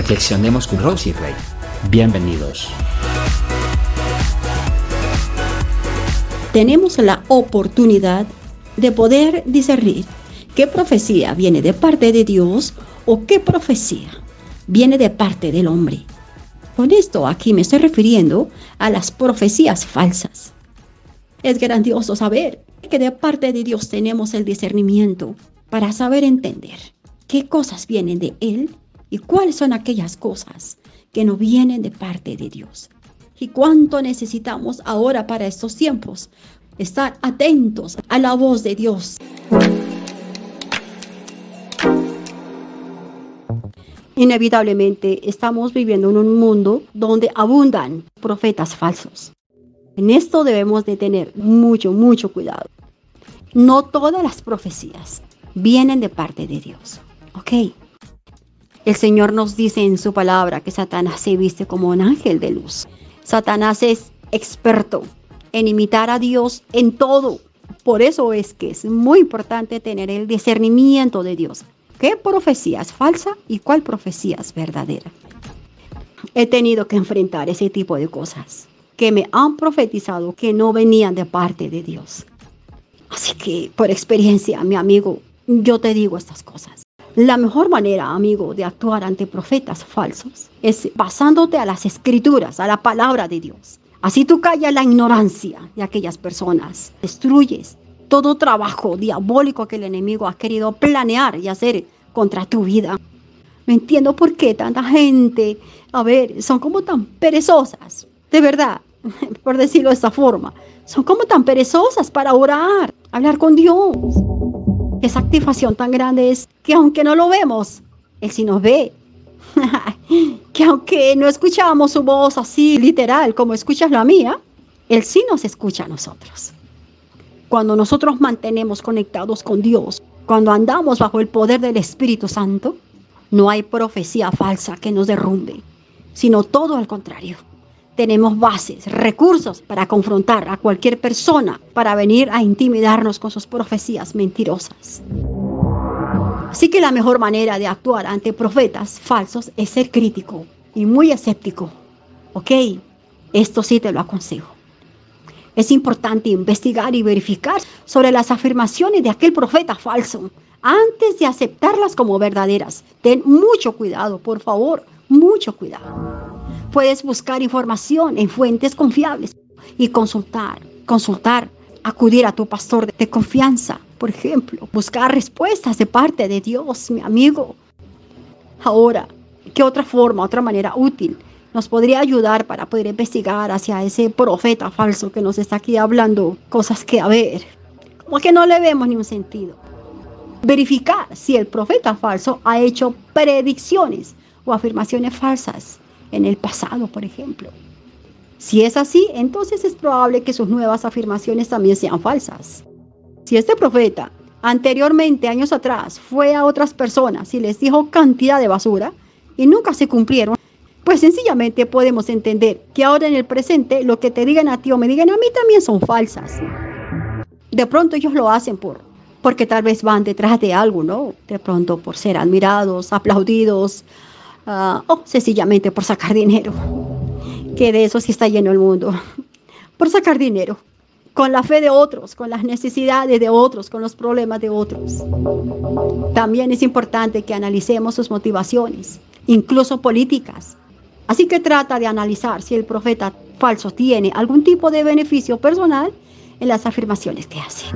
Reflexionemos con Rosy Rey. Bienvenidos. Tenemos la oportunidad de poder discernir qué profecía viene de parte de Dios o qué profecía viene de parte del hombre. Con esto aquí me estoy refiriendo a las profecías falsas. Es grandioso saber que de parte de Dios tenemos el discernimiento para saber entender qué cosas vienen de Él y cuáles son aquellas cosas que no vienen de parte de Dios. Y cuánto necesitamos ahora para estos tiempos estar atentos a la voz de Dios. Inevitablemente estamos viviendo en un mundo donde abundan profetas falsos. En esto debemos de tener mucho, mucho cuidado. No todas las profecías vienen de parte de Dios. ¿Ok? El Señor nos dice en su palabra que Satanás se viste como un ángel de luz. Satanás es experto en imitar a Dios en todo. Por eso es que es muy importante tener el discernimiento de Dios. ¿Qué profecía es falsa y cuál profecía es verdadera? He tenido que enfrentar ese tipo de cosas que me han profetizado que no venían de parte de Dios. Así que por experiencia, mi amigo, yo te digo estas cosas. La mejor manera, amigo, de actuar ante profetas falsos es basándote a las escrituras, a la palabra de Dios. Así tú callas la ignorancia de aquellas personas, destruyes todo trabajo diabólico que el enemigo ha querido planear y hacer contra tu vida. No entiendo por qué tanta gente, a ver, son como tan perezosas, de verdad, por decirlo de esta forma, son como tan perezosas para orar, hablar con Dios. Esa satisfacción tan grande es que aunque no lo vemos, Él sí nos ve. que aunque no escuchamos su voz así literal como escuchas la mía, Él sí nos escucha a nosotros. Cuando nosotros mantenemos conectados con Dios, cuando andamos bajo el poder del Espíritu Santo, no hay profecía falsa que nos derrumbe, sino todo al contrario tenemos bases, recursos para confrontar a cualquier persona, para venir a intimidarnos con sus profecías mentirosas. Así que la mejor manera de actuar ante profetas falsos es ser crítico y muy escéptico. ¿Ok? Esto sí te lo aconsejo. Es importante investigar y verificar sobre las afirmaciones de aquel profeta falso antes de aceptarlas como verdaderas. Ten mucho cuidado, por favor, mucho cuidado. Puedes buscar información en fuentes confiables y consultar, consultar, acudir a tu pastor de confianza, por ejemplo, buscar respuestas de parte de Dios, mi amigo. Ahora, ¿qué otra forma, otra manera útil nos podría ayudar para poder investigar hacia ese profeta falso que nos está aquí hablando cosas que a ver, como que no le vemos ni un sentido? Verificar si el profeta falso ha hecho predicciones o afirmaciones falsas en el pasado, por ejemplo. Si es así, entonces es probable que sus nuevas afirmaciones también sean falsas. Si este profeta anteriormente, años atrás, fue a otras personas y les dijo cantidad de basura y nunca se cumplieron, pues sencillamente podemos entender que ahora en el presente lo que te digan a ti o me digan a mí también son falsas. De pronto ellos lo hacen por porque tal vez van detrás de algo, ¿no? De pronto por ser admirados, aplaudidos, Ah, o sencillamente por sacar dinero, que de eso sí está lleno el mundo, por sacar dinero, con la fe de otros, con las necesidades de otros, con los problemas de otros. También es importante que analicemos sus motivaciones, incluso políticas. Así que trata de analizar si el profeta falso tiene algún tipo de beneficio personal en las afirmaciones que hace.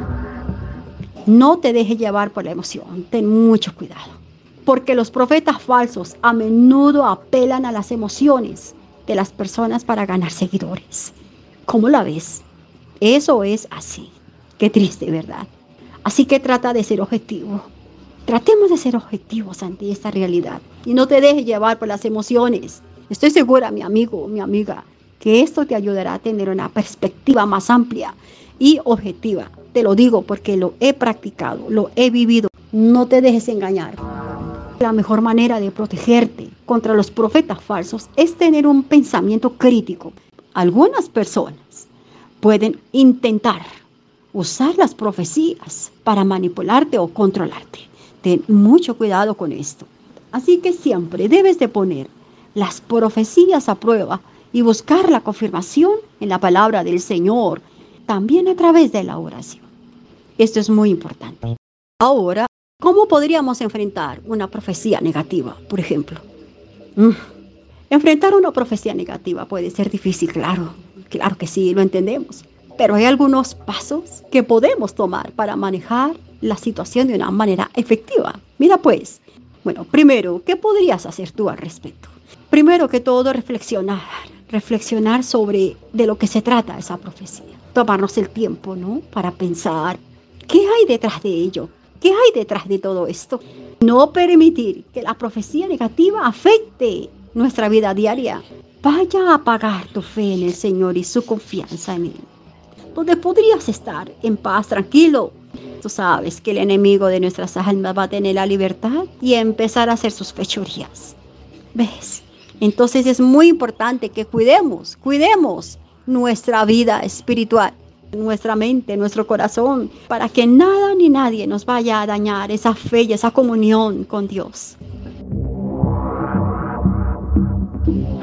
No te deje llevar por la emoción, ten mucho cuidado porque los profetas falsos a menudo apelan a las emociones de las personas para ganar seguidores. ¿Cómo la ves? Eso es así. Qué triste, ¿verdad? Así que trata de ser objetivo. Tratemos de ser objetivos ante esta realidad y no te dejes llevar por las emociones. Estoy segura, mi amigo, mi amiga, que esto te ayudará a tener una perspectiva más amplia y objetiva. Te lo digo porque lo he practicado, lo he vivido. No te dejes engañar. La mejor manera de protegerte contra los profetas falsos es tener un pensamiento crítico. Algunas personas pueden intentar usar las profecías para manipularte o controlarte. Ten mucho cuidado con esto. Así que siempre debes de poner las profecías a prueba y buscar la confirmación en la palabra del Señor, también a través de la oración. Esto es muy importante. Ahora, ¿cómo podríamos enfrentar una profecía negativa, por ejemplo? Mm, enfrentar una profecía negativa puede ser difícil, claro, claro que sí, lo entendemos. Pero hay algunos pasos que podemos tomar para manejar la situación de una manera efectiva. Mira pues, bueno, primero, ¿qué podrías hacer tú al respecto? Primero que todo, reflexionar, reflexionar sobre de lo que se trata esa profecía. Tomarnos el tiempo, ¿no? Para pensar, ¿qué hay detrás de ello? ¿Qué hay detrás de todo esto? No permitir que la profecía negativa afecte nuestra vida diaria. Vaya a apagar tu fe en el Señor y su confianza en Él. Donde podrías estar en paz, tranquilo. Tú sabes que el enemigo de nuestras almas va a tener la libertad y empezar a hacer sus fechorías. ¿Ves? Entonces es muy importante que cuidemos, cuidemos nuestra vida espiritual nuestra mente, nuestro corazón, para que nada ni nadie nos vaya a dañar esa fe y esa comunión con Dios.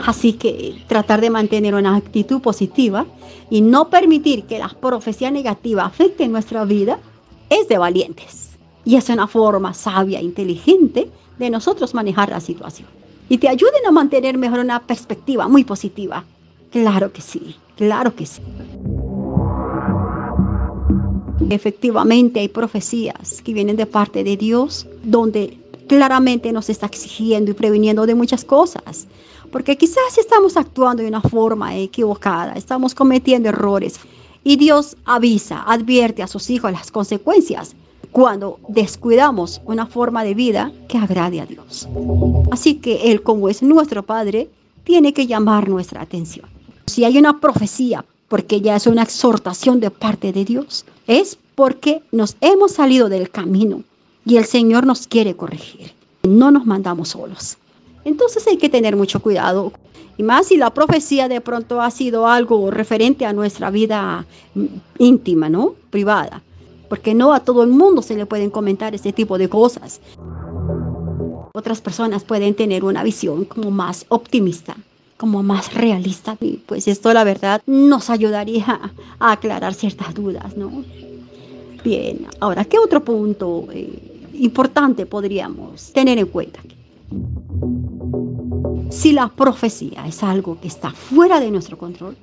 Así que tratar de mantener una actitud positiva y no permitir que las profecías negativas afecten nuestra vida es de valientes. Y es una forma sabia e inteligente de nosotros manejar la situación. Y te ayuden a mantener mejor una perspectiva muy positiva. Claro que sí, claro que sí. Efectivamente hay profecías que vienen de parte de Dios donde claramente nos está exigiendo y previniendo de muchas cosas. Porque quizás estamos actuando de una forma equivocada, estamos cometiendo errores. Y Dios avisa, advierte a sus hijos las consecuencias cuando descuidamos una forma de vida que agrade a Dios. Así que Él, como es nuestro Padre, tiene que llamar nuestra atención. Si hay una profecía porque ya es una exhortación de parte de Dios. Es porque nos hemos salido del camino y el Señor nos quiere corregir. No nos mandamos solos. Entonces hay que tener mucho cuidado. Y más si la profecía de pronto ha sido algo referente a nuestra vida mm, íntima, ¿no? Privada. Porque no a todo el mundo se le pueden comentar este tipo de cosas. Otras personas pueden tener una visión como más optimista como más realista. Y pues esto la verdad nos ayudaría a aclarar ciertas dudas, ¿no? Bien, ahora, ¿qué otro punto eh, importante podríamos tener en cuenta? Si la profecía es algo que está fuera de nuestro control,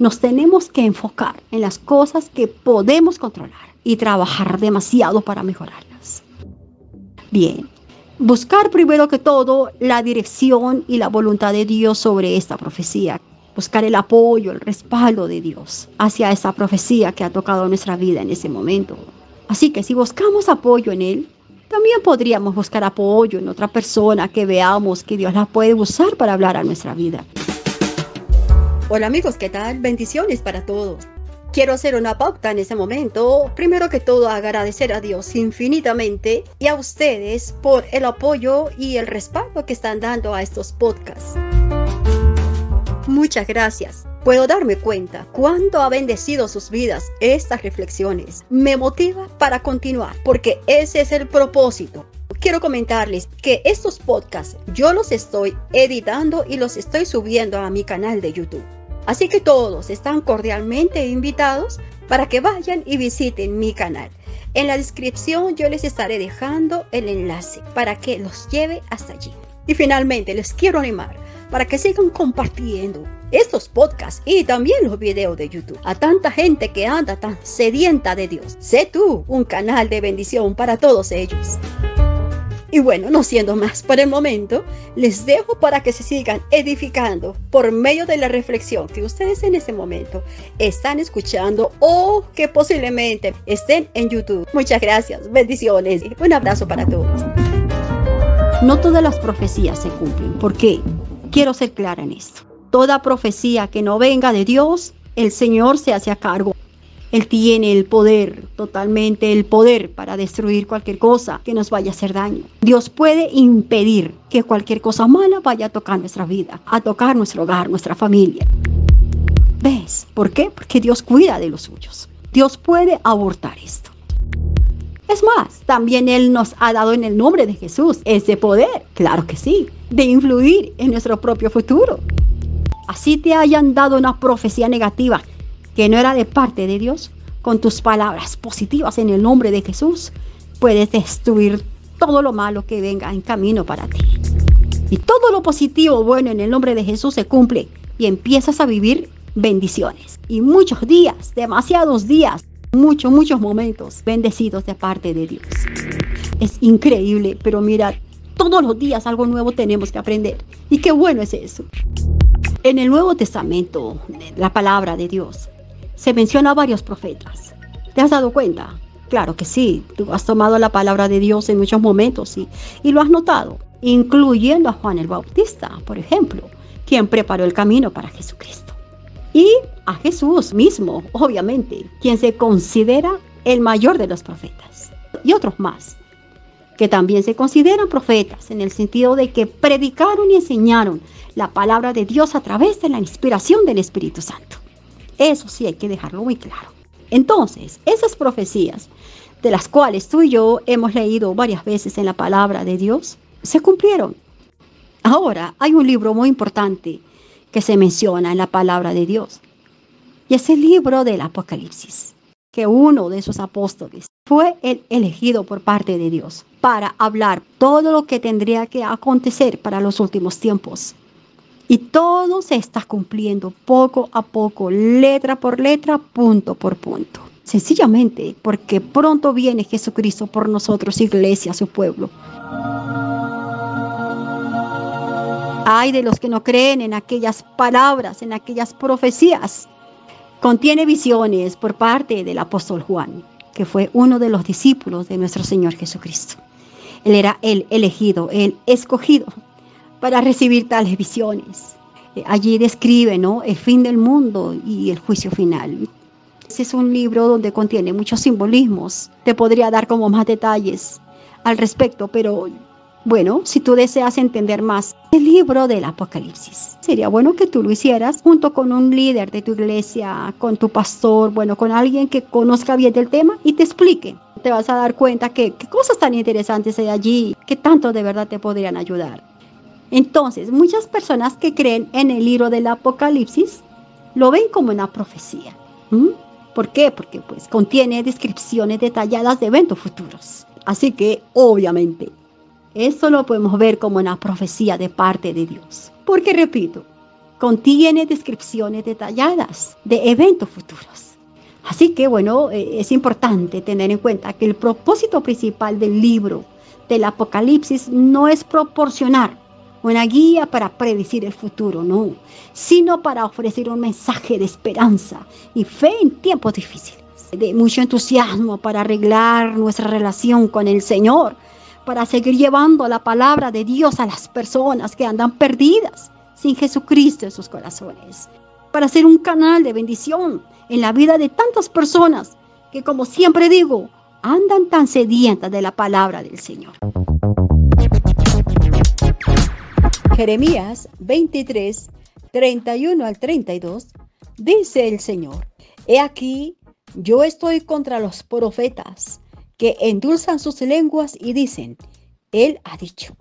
nos tenemos que enfocar en las cosas que podemos controlar y trabajar demasiado para mejorarlas. Bien, Buscar primero que todo la dirección y la voluntad de Dios sobre esta profecía. Buscar el apoyo, el respaldo de Dios hacia esa profecía que ha tocado nuestra vida en ese momento. Así que si buscamos apoyo en Él, también podríamos buscar apoyo en otra persona que veamos que Dios la puede usar para hablar a nuestra vida. Hola amigos, ¿qué tal? Bendiciones para todos. Quiero hacer una pauta en ese momento. Primero que todo, agradecer a Dios infinitamente y a ustedes por el apoyo y el respaldo que están dando a estos podcasts. Muchas gracias. Puedo darme cuenta cuánto ha bendecido sus vidas estas reflexiones. Me motiva para continuar porque ese es el propósito quiero comentarles que estos podcasts yo los estoy editando y los estoy subiendo a mi canal de YouTube. Así que todos están cordialmente invitados para que vayan y visiten mi canal. En la descripción yo les estaré dejando el enlace para que los lleve hasta allí. Y finalmente les quiero animar para que sigan compartiendo estos podcasts y también los videos de YouTube a tanta gente que anda tan sedienta de Dios. Sé tú un canal de bendición para todos ellos. Y bueno, no siendo más por el momento, les dejo para que se sigan edificando por medio de la reflexión que ustedes en este momento están escuchando o que posiblemente estén en YouTube. Muchas gracias, bendiciones y un abrazo para todos. No todas las profecías se cumplen. ¿Por qué? Quiero ser clara en esto. Toda profecía que no venga de Dios, el Señor se hace a cargo. Él tiene el poder, totalmente el poder para destruir cualquier cosa que nos vaya a hacer daño. Dios puede impedir que cualquier cosa mala vaya a tocar nuestra vida, a tocar nuestro hogar, nuestra familia. ¿Ves? ¿Por qué? Porque Dios cuida de los suyos. Dios puede abortar esto. Es más, también Él nos ha dado en el nombre de Jesús ese poder, claro que sí, de influir en nuestro propio futuro. Así te hayan dado una profecía negativa que no era de parte de Dios, con tus palabras positivas en el nombre de Jesús, puedes destruir todo lo malo que venga en camino para ti. Y todo lo positivo, bueno, en el nombre de Jesús se cumple y empiezas a vivir bendiciones. Y muchos días, demasiados días, muchos, muchos momentos bendecidos de parte de Dios. Es increíble, pero mira, todos los días algo nuevo tenemos que aprender. Y qué bueno es eso. En el Nuevo Testamento, la palabra de Dios, se menciona a varios profetas. ¿Te has dado cuenta? Claro que sí, tú has tomado la palabra de Dios en muchos momentos y, y lo has notado, incluyendo a Juan el Bautista, por ejemplo, quien preparó el camino para Jesucristo. Y a Jesús mismo, obviamente, quien se considera el mayor de los profetas. Y otros más, que también se consideran profetas en el sentido de que predicaron y enseñaron la palabra de Dios a través de la inspiración del Espíritu Santo. Eso sí hay que dejarlo muy claro. Entonces, esas profecías, de las cuales tú y yo hemos leído varias veces en la palabra de Dios, se cumplieron. Ahora, hay un libro muy importante que se menciona en la palabra de Dios. Y es el libro del Apocalipsis, que uno de esos apóstoles fue el elegido por parte de Dios para hablar todo lo que tendría que acontecer para los últimos tiempos. Y todo se está cumpliendo poco a poco, letra por letra, punto por punto. Sencillamente porque pronto viene Jesucristo por nosotros, iglesia, su pueblo. Hay de los que no creen en aquellas palabras, en aquellas profecías. Contiene visiones por parte del apóstol Juan, que fue uno de los discípulos de nuestro Señor Jesucristo. Él era el elegido, el escogido para recibir tales visiones. Eh, allí describe ¿no? el fin del mundo y el juicio final. Ese es un libro donde contiene muchos simbolismos. Te podría dar como más detalles al respecto, pero bueno, si tú deseas entender más el libro del Apocalipsis, sería bueno que tú lo hicieras junto con un líder de tu iglesia, con tu pastor, bueno, con alguien que conozca bien el tema y te explique. Te vas a dar cuenta que qué cosas tan interesantes hay allí, que tanto de verdad te podrían ayudar. Entonces, muchas personas que creen en el libro del Apocalipsis lo ven como una profecía. ¿Por qué? Porque pues contiene descripciones detalladas de eventos futuros. Así que, obviamente, eso lo podemos ver como una profecía de parte de Dios. Porque, repito, contiene descripciones detalladas de eventos futuros. Así que, bueno, eh, es importante tener en cuenta que el propósito principal del libro del Apocalipsis no es proporcionar una guía para predecir el futuro, no, sino para ofrecer un mensaje de esperanza y fe en tiempos difíciles, de mucho entusiasmo para arreglar nuestra relación con el Señor, para seguir llevando la palabra de Dios a las personas que andan perdidas sin Jesucristo en sus corazones, para ser un canal de bendición en la vida de tantas personas que, como siempre digo, andan tan sedientas de la palabra del Señor. Jeremías 23, 31 al 32, dice el Señor, He aquí, yo estoy contra los profetas que endulzan sus lenguas y dicen, Él ha dicho.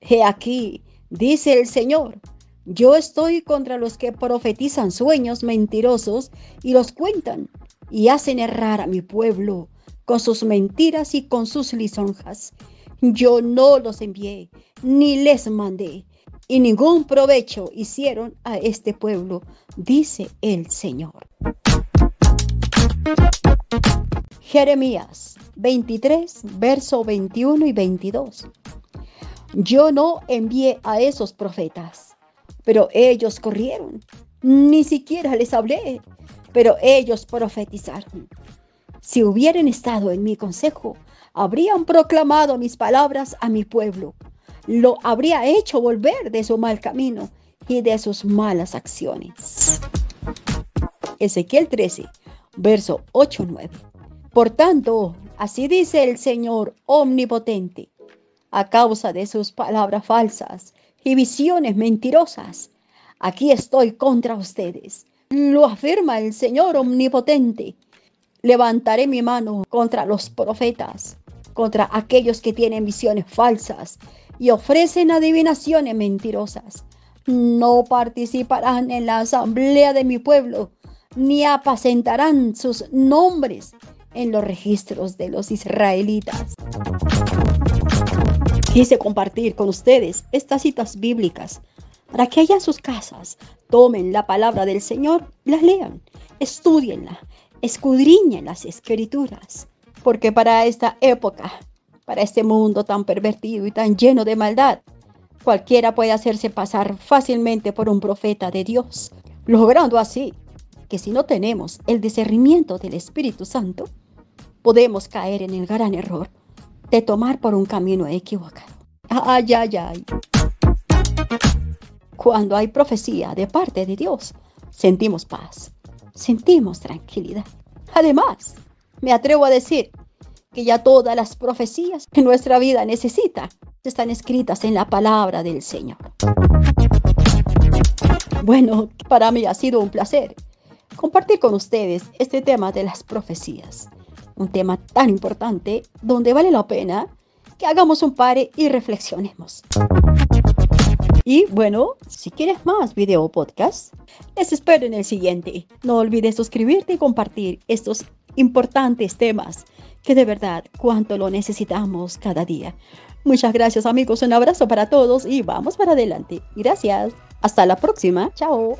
He aquí, dice el Señor, yo estoy contra los que profetizan sueños mentirosos y los cuentan y hacen errar a mi pueblo con sus mentiras y con sus lisonjas. Yo no los envié, ni les mandé, y ningún provecho hicieron a este pueblo, dice el Señor. Jeremías 23, verso 21 y 22. Yo no envié a esos profetas, pero ellos corrieron. Ni siquiera les hablé, pero ellos profetizaron. Si hubieran estado en mi consejo, habrían proclamado mis palabras a mi pueblo lo habría hecho volver de su mal camino y de sus malas acciones. Ezequiel 13, verso 8-9. Por tanto, así dice el Señor omnipotente, a causa de sus palabras falsas y visiones mentirosas, aquí estoy contra ustedes. Lo afirma el Señor omnipotente. Levantaré mi mano contra los profetas, contra aquellos que tienen visiones falsas y ofrecen adivinaciones mentirosas. No participarán en la asamblea de mi pueblo, ni apacentarán sus nombres en los registros de los israelitas. Quise compartir con ustedes estas citas bíblicas para que allá en sus casas tomen la palabra del Señor, las lean, estudienla, escudriñen las escrituras, porque para esta época, para este mundo tan pervertido y tan lleno de maldad, cualquiera puede hacerse pasar fácilmente por un profeta de Dios, logrando así que si no tenemos el discernimiento del Espíritu Santo, podemos caer en el gran error de tomar por un camino equivocado. Ay, ay, ay. Cuando hay profecía de parte de Dios, sentimos paz, sentimos tranquilidad. Además, me atrevo a decir que ya todas las profecías que nuestra vida necesita están escritas en la palabra del Señor. Bueno, para mí ha sido un placer compartir con ustedes este tema de las profecías un tema tan importante donde vale la pena que hagamos un pare y reflexionemos. Y bueno, si quieres más video podcast, les espero en el siguiente. No olvides suscribirte y compartir estos importantes temas que de verdad cuánto lo necesitamos cada día. Muchas gracias amigos, un abrazo para todos y vamos para adelante. Gracias. Hasta la próxima. Chao.